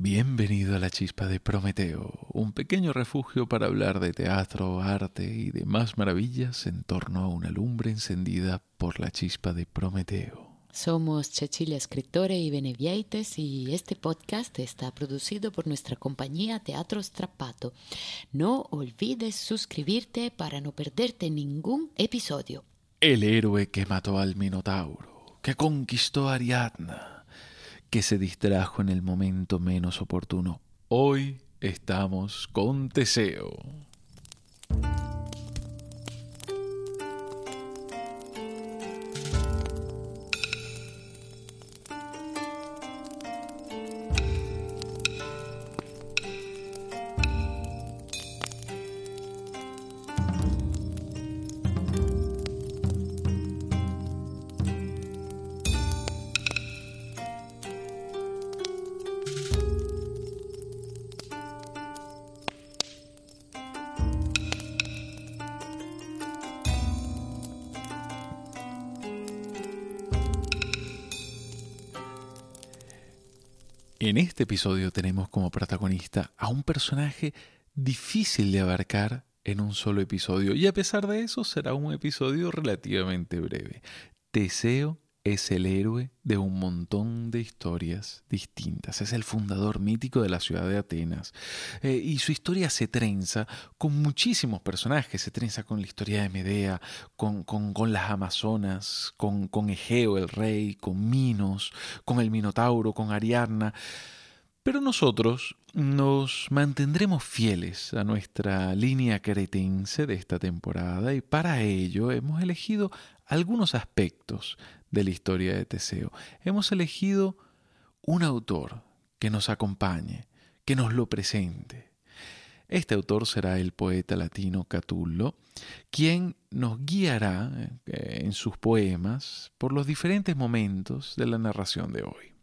Bienvenido a la chispa de Prometeo, un pequeño refugio para hablar de teatro, arte y demás maravillas en torno a una lumbre encendida por la chispa de Prometeo. Somos Cecilia Escritore y Benevieites y este podcast está producido por nuestra compañía Teatro Strappato. No olvides suscribirte para no perderte ningún episodio. El héroe que mató al Minotauro, que conquistó a Ariadna que se distrajo en el momento menos oportuno. Hoy estamos con Teseo. En este episodio tenemos como protagonista a un personaje difícil de abarcar en un solo episodio y a pesar de eso será un episodio relativamente breve. Teseo es el héroe de un montón de historias distintas. Es el fundador mítico de la ciudad de Atenas. Eh, y su historia se trenza con muchísimos personajes. Se trenza con la historia de Medea, con, con, las Amazonas, con, con Egeo el rey, con Minos, con el Minotauro, con Ariadna. Pero nosotros nos mantendremos fieles a nuestra línea cretense de esta temporada y para ello hemos elegido algunos aspectos de la historia de Teseo. Hemos elegido un autor que nos acompañe, que nos lo presente. Este autor será el poeta latino Catullo, quien nos guiará eh, en sus poemas por los diferentes momentos de la narración de hoy.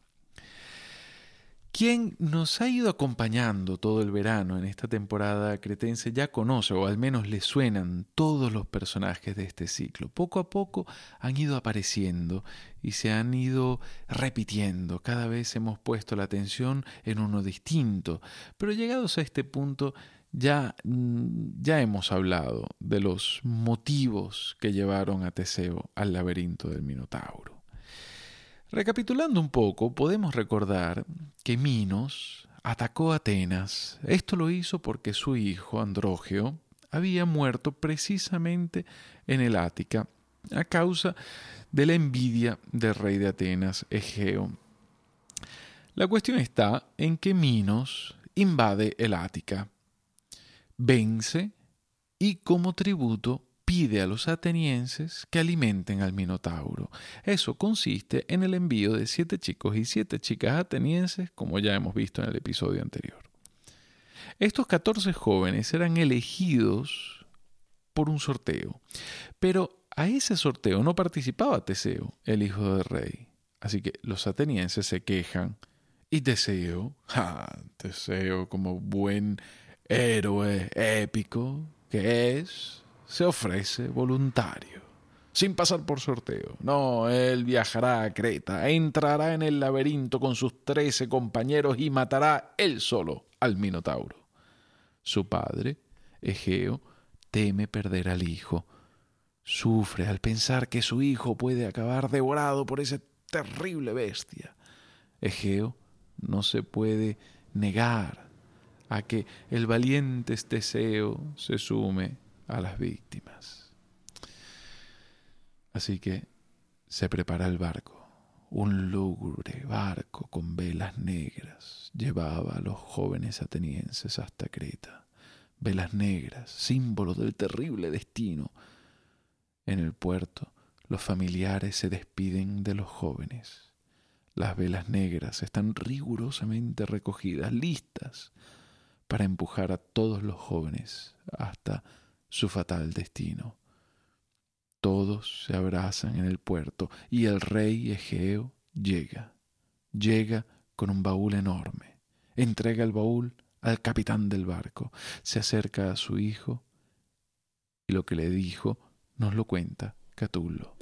Quien nos ha ido acompañando todo el verano en esta temporada cretense ya conoce, o al menos le suenan todos los personajes de este ciclo. Poco a poco han ido apareciendo y se han ido repitiendo. Cada vez hemos puesto la atención en uno distinto. Pero llegados a este punto ya, mm, ya hemos hablado de los motivos que llevaron a Teseo al laberinto del Minotauro. Recapitulando un poco, podemos recordar que Minos atacó a Atenas. Esto lo hizo porque su hijo, Andrógeo, había muerto precisamente en el Ática a causa de la envidia del rey de Atenas, Egeo. La cuestión está en que Minos invade el Ática, vence y como tributo pide a los atenienses que alimenten al Minotauro. Eso consiste en el envío de siete chicos y siete chicas atenienses, como ya hemos visto en el episodio anterior. Estos 14 jóvenes eran elegidos por un sorteo, pero a ese sorteo no participaba Teseo, el hijo del rey. Así que los atenienses se quejan y Teseo, ja, Teseo como buen héroe épico que es, se ofrece voluntario, sin pasar por sorteo. No, él viajará a Creta, entrará en el laberinto con sus trece compañeros y matará él solo al Minotauro. Su padre, Egeo, teme perder al hijo. Sufre al pensar que su hijo puede acabar devorado por esa terrible bestia. Egeo no se puede negar a que el valiente Teseo se sume a las víctimas. Así que se prepara el barco. Un lúgubre barco con velas negras llevaba a los jóvenes atenienses hasta Creta. Velas negras, símbolo del terrible destino. En el puerto, los familiares se despiden de los jóvenes. Las velas negras están rigurosamente recogidas, listas para empujar a todos los jóvenes hasta su fatal destino. Todos se abrazan en el puerto y el rey Egeo llega. Llega con un baúl enorme. Entrega el baúl al capitán del barco. Se acerca a su hijo y lo que le dijo nos lo cuenta Catulo.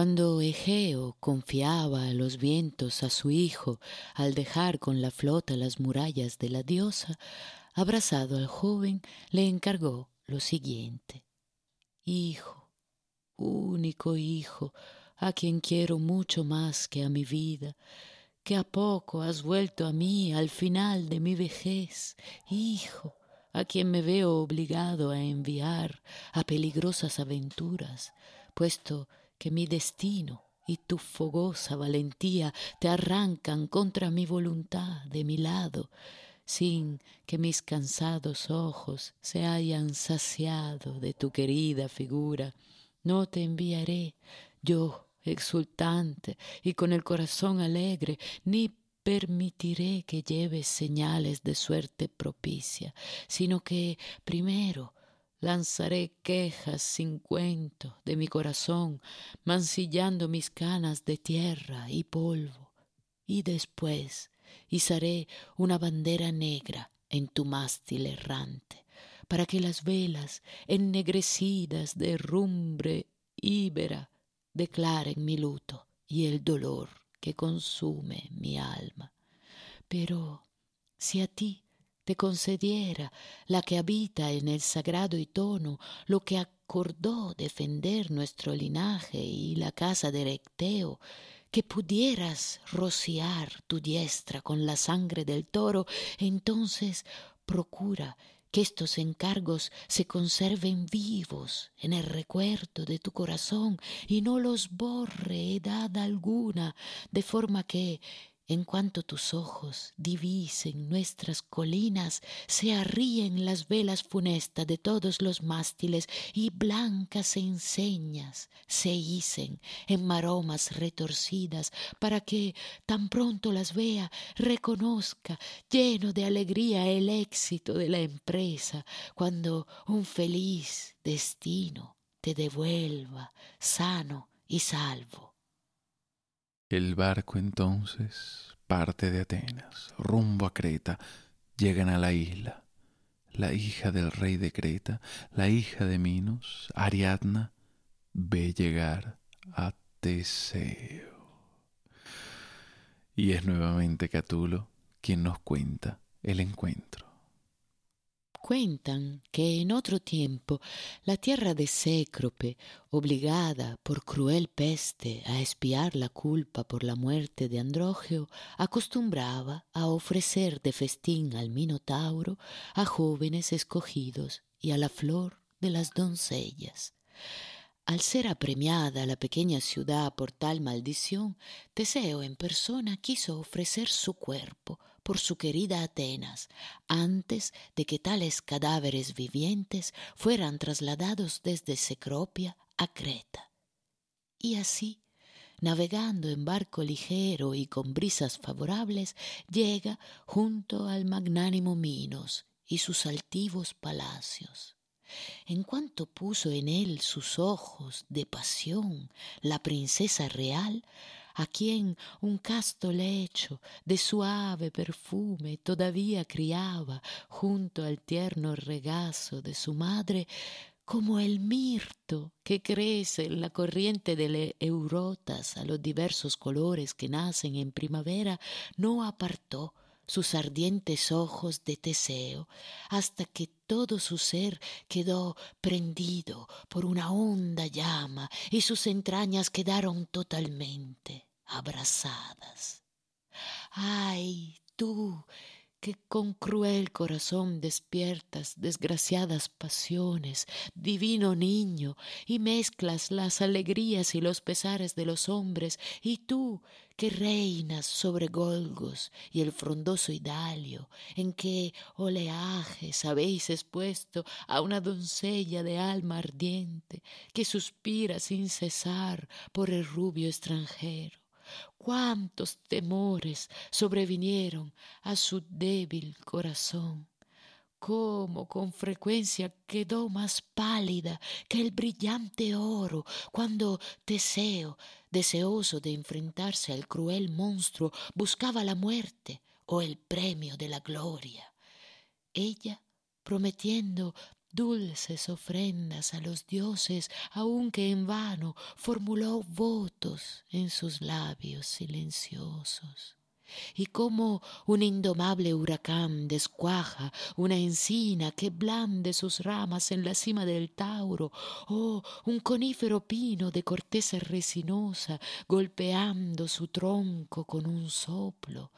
Cuando Egeo confiaba a los vientos a su hijo al dejar con la flota las murallas de la diosa, abrazado al joven, le encargó lo siguiente. Hijo, único hijo, a quien quiero mucho más que a mi vida, que a poco has vuelto a mí al final de mi vejez, hijo, a quien me veo obligado a enviar a peligrosas aventuras, puesto que mi destino y tu fogosa valentía te arrancan contra mi voluntad de mi lado, sin que mis cansados ojos se hayan saciado de tu querida figura. No te enviaré yo exultante y con el corazón alegre, ni permitiré que lleves señales de suerte propicia, sino que primero lanzaré quejas sin cuento de mi corazón, mancillando mis canas de tierra y polvo, y después izaré una bandera negra en tu mástil errante, para que las velas ennegrecidas de rumbre íbera declaren mi luto y el dolor que consume mi alma. Pero si a ti te concediera la que habita en el sagrado y tono lo que acordó defender nuestro linaje y la casa de Recteo, que pudieras rociar tu diestra con la sangre del toro, entonces procura que estos encargos se conserven vivos en el recuerdo de tu corazón y no los borre edad alguna, de forma que en cuanto tus ojos divisen nuestras colinas, se arríen las velas funestas de todos los mástiles y blancas enseñas se hicen en maromas retorcidas, para que tan pronto las vea, reconozca lleno de alegría el éxito de la empresa, cuando un feliz destino te devuelva sano y salvo. El barco entonces parte de Atenas, rumbo a Creta, llegan a la isla. La hija del rey de Creta, la hija de Minos, Ariadna, ve llegar a Teseo. Y es nuevamente Catulo quien nos cuenta el encuentro. Cuentan que en otro tiempo la tierra de Cécrope, obligada por cruel peste a espiar la culpa por la muerte de Andrógeo, acostumbraba a ofrecer de festín al Minotauro a jóvenes escogidos y a la flor de las doncellas. Al ser apremiada la pequeña ciudad por tal maldición, Teseo en persona quiso ofrecer su cuerpo por su querida Atenas, antes de que tales cadáveres vivientes fueran trasladados desde Secropia a Creta. Y así, navegando en barco ligero y con brisas favorables, llega junto al magnánimo Minos y sus altivos palacios. En cuanto puso en él sus ojos de pasión la princesa real, a quien un casto lecho de suave perfume todavía criaba junto al tierno regazo de su madre, como el mirto que crece en la corriente de eurotas a los diversos colores que nacen en primavera, no apartó sus ardientes ojos de Teseo, hasta que todo su ser quedó prendido por una honda llama y sus entrañas quedaron totalmente abrazadas. Ay, tú que con cruel corazón despiertas desgraciadas pasiones, divino niño, y mezclas las alegrías y los pesares de los hombres, y tú que reinas sobre Golgos y el frondoso Idalio, en que oleajes habéis expuesto a una doncella de alma ardiente, que suspira sin cesar por el rubio extranjero cuántos temores sobrevinieron a su débil corazón cómo con frecuencia quedó más pálida que el brillante oro cuando Teseo, deseoso de enfrentarse al cruel monstruo, buscaba la muerte o el premio de la gloria. Ella, prometiendo dulces ofrendas a los dioses, aunque en vano formuló votos en sus labios silenciosos y como un indomable huracán descuaja una encina que blande sus ramas en la cima del Tauro, o un conífero pino de corteza resinosa golpeando su tronco con un soplo.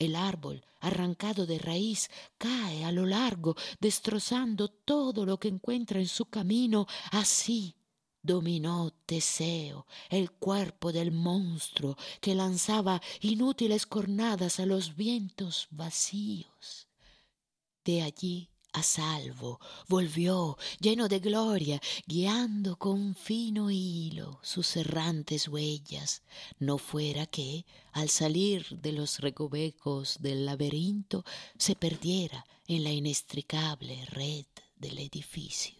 El árbol, arrancado de raíz, cae a lo largo, destrozando todo lo que encuentra en su camino, así dominó Teseo el cuerpo del monstruo que lanzaba inútiles cornadas a los vientos vacíos. De allí a salvo volvió lleno de gloria, guiando con fino hilo sus errantes huellas, no fuera que, al salir de los recovecos del laberinto, se perdiera en la inextricable red del edificio.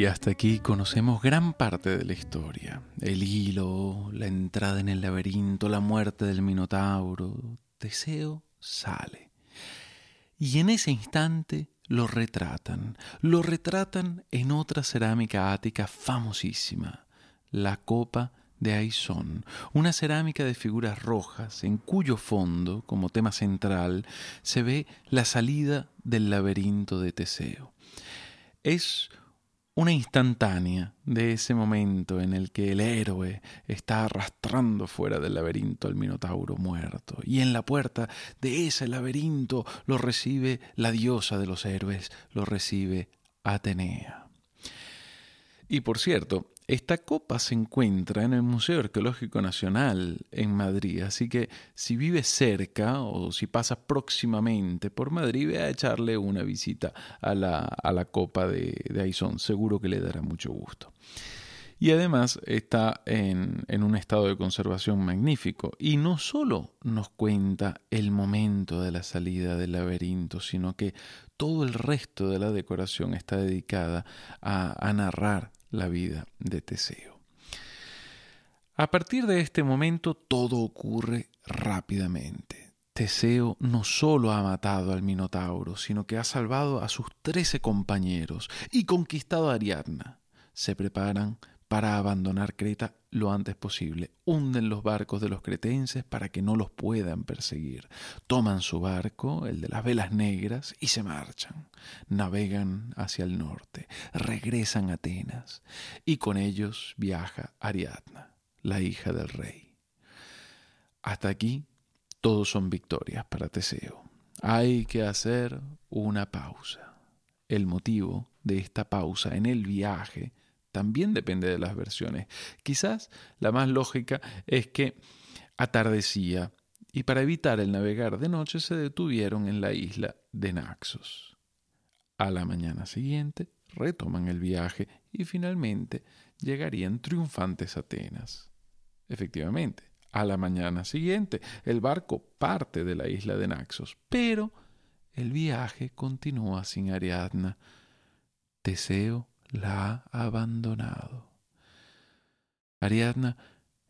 Y hasta aquí conocemos gran parte de la historia. El hilo, la entrada en el laberinto, la muerte del Minotauro. Teseo sale. Y en ese instante lo retratan. Lo retratan en otra cerámica ática famosísima, la copa de Aizón, una cerámica de figuras rojas en cuyo fondo, como tema central, se ve la salida del laberinto de Teseo. Es una instantánea de ese momento en el que el héroe está arrastrando fuera del laberinto al Minotauro muerto, y en la puerta de ese laberinto lo recibe la diosa de los héroes, lo recibe Atenea. Y por cierto, esta copa se encuentra en el Museo Arqueológico Nacional en Madrid, así que si vives cerca o si pasas próximamente por Madrid, ve a echarle una visita a la, a la copa de, de Aizón, seguro que le dará mucho gusto. Y además está en, en, un estado de conservación magnífico. Y no solo nos cuenta el momento de la salida del laberinto, sino que todo el resto de la decoración está dedicada a, a narrar la vida de Teseo. A partir de este momento todo ocurre rápidamente. Teseo no solo ha matado al Minotauro, sino que ha salvado a sus trece compañeros y conquistado a Ariadna. Se preparan para abandonar Creta lo antes posible. Hunden los barcos de los cretenses para que no los puedan perseguir. Toman su barco, el de las velas negras, y se marchan. Navegan hacia el norte, regresan a Atenas, y con ellos viaja Ariadna, la hija del rey. Hasta aquí todos son victorias para Teseo. Hay que hacer una pausa. El motivo de esta pausa en el viaje también depende de las versiones. Quizás la más lógica es que atardecía y para evitar el navegar de noche se detuvieron en la isla de Naxos. A la mañana siguiente retoman el viaje y finalmente llegarían triunfantes a Atenas. Efectivamente, a la mañana siguiente el barco parte de la isla de Naxos, pero el viaje continúa sin Ariadna. Teseo la ha abandonado. Ariadna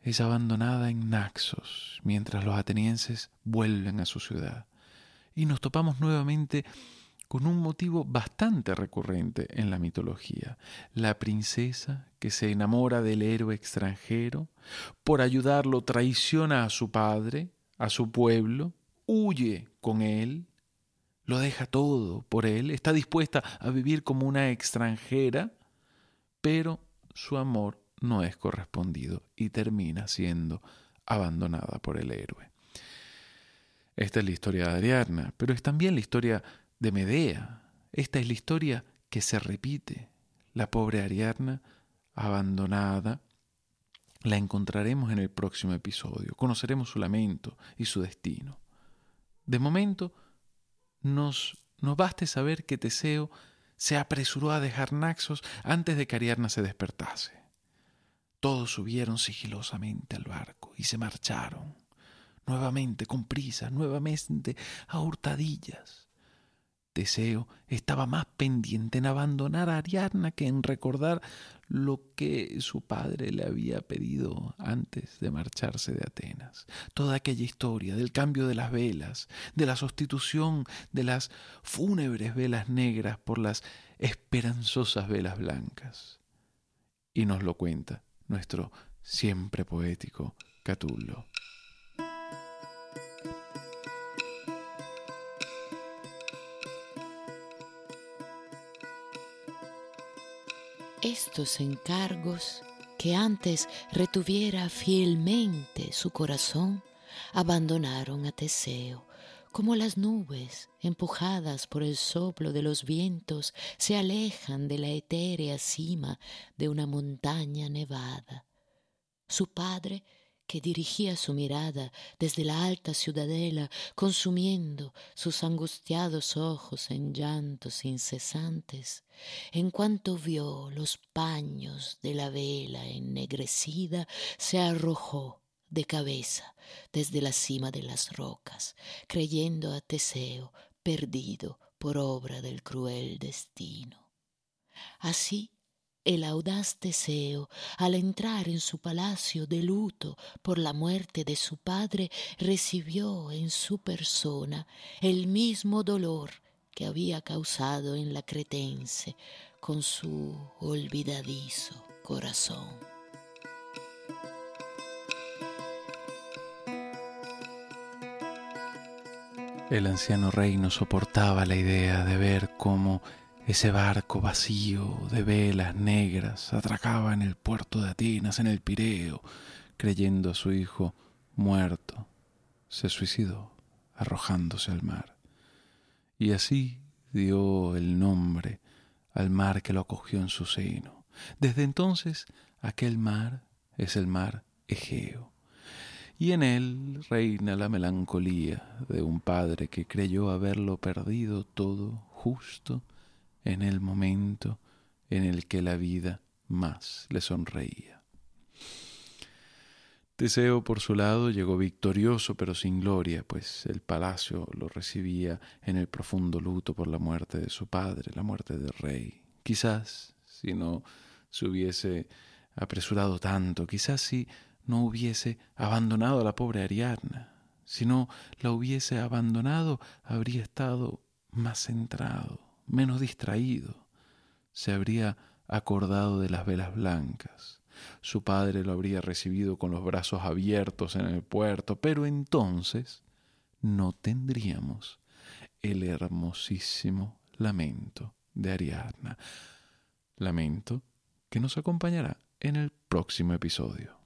es abandonada en Naxos mientras los atenienses vuelven a su ciudad. Y nos topamos nuevamente con un motivo bastante recurrente en la mitología, la princesa que se enamora del héroe extranjero, por ayudarlo traiciona a su padre, a su pueblo, huye con él lo deja todo por él, está dispuesta a vivir como una extranjera, pero su amor no es correspondido y termina siendo abandonada por el héroe. Esta es la historia de Ariadna, pero es también la historia de Medea. Esta es la historia que se repite. La pobre Ariadna, abandonada, la encontraremos en el próximo episodio. Conoceremos su lamento y su destino. De momento, nos, nos baste saber que Teseo se apresuró a dejar Naxos antes de que Ariadna se despertase. Todos subieron sigilosamente al barco y se marcharon, nuevamente con prisa, nuevamente a hurtadillas. Teseo estaba más pendiente en abandonar a Ariadna que en recordar lo que su padre le había pedido antes de marcharse de Atenas. Toda aquella historia del cambio de las velas, de la sustitución de las fúnebres velas negras por las esperanzosas velas blancas. Y nos lo cuenta nuestro siempre poético Catullo. Estos encargos que antes retuviera fielmente su corazón, abandonaron a Teseo, como las nubes, empujadas por el soplo de los vientos, se alejan de la etérea cima de una montaña nevada. Su padre que dirigía su mirada desde la alta ciudadela, consumiendo sus angustiados ojos en llantos incesantes, en cuanto vio los paños de la vela ennegrecida, se arrojó de cabeza desde la cima de las rocas, creyendo a Teseo perdido por obra del cruel destino. Así el audaz Teseo, al entrar en su palacio de luto por la muerte de su padre, recibió en su persona el mismo dolor que había causado en la cretense con su olvidadizo corazón. El anciano rey no soportaba la idea de ver cómo ese barco vacío de velas negras atracaba en el puerto de Atenas, en el Pireo, creyendo a su hijo muerto. Se suicidó, arrojándose al mar. Y así dio el nombre al mar que lo acogió en su seno. Desde entonces aquel mar es el mar Egeo. Y en él reina la melancolía de un padre que creyó haberlo perdido todo justo en el momento en el que la vida más le sonreía. Teseo, por su lado, llegó victorioso pero sin gloria, pues el palacio lo recibía en el profundo luto por la muerte de su padre, la muerte del rey. Quizás si no se hubiese apresurado tanto, quizás si no hubiese abandonado a la pobre Ariadna, si no la hubiese abandonado, habría estado más centrado, menos distraído, se habría acordado de las velas blancas. Su padre lo habría recibido con los brazos abiertos en el puerto, pero entonces no tendríamos el hermosísimo lamento de Ariadna. Lamento que nos acompañará en el próximo episodio.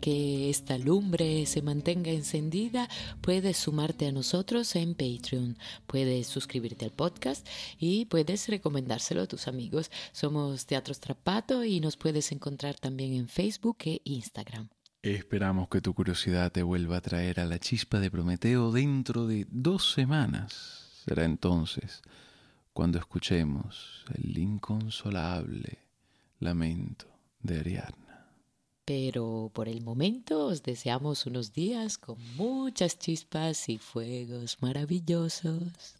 Que esta lumbre se mantenga encendida, puedes sumarte a nosotros en Patreon, puedes suscribirte al podcast y puedes recomendárselo a tus amigos. Somos Teatro Strapato y nos puedes encontrar también en Facebook e Instagram. Esperamos que tu curiosidad te vuelva a traer a la chispa de Prometeo dentro de dos semanas. Será entonces cuando escuchemos el inconsolable lamento de Ariadna. Pero por el momento os deseamos unos días con muchas chispas y fuegos maravillosos.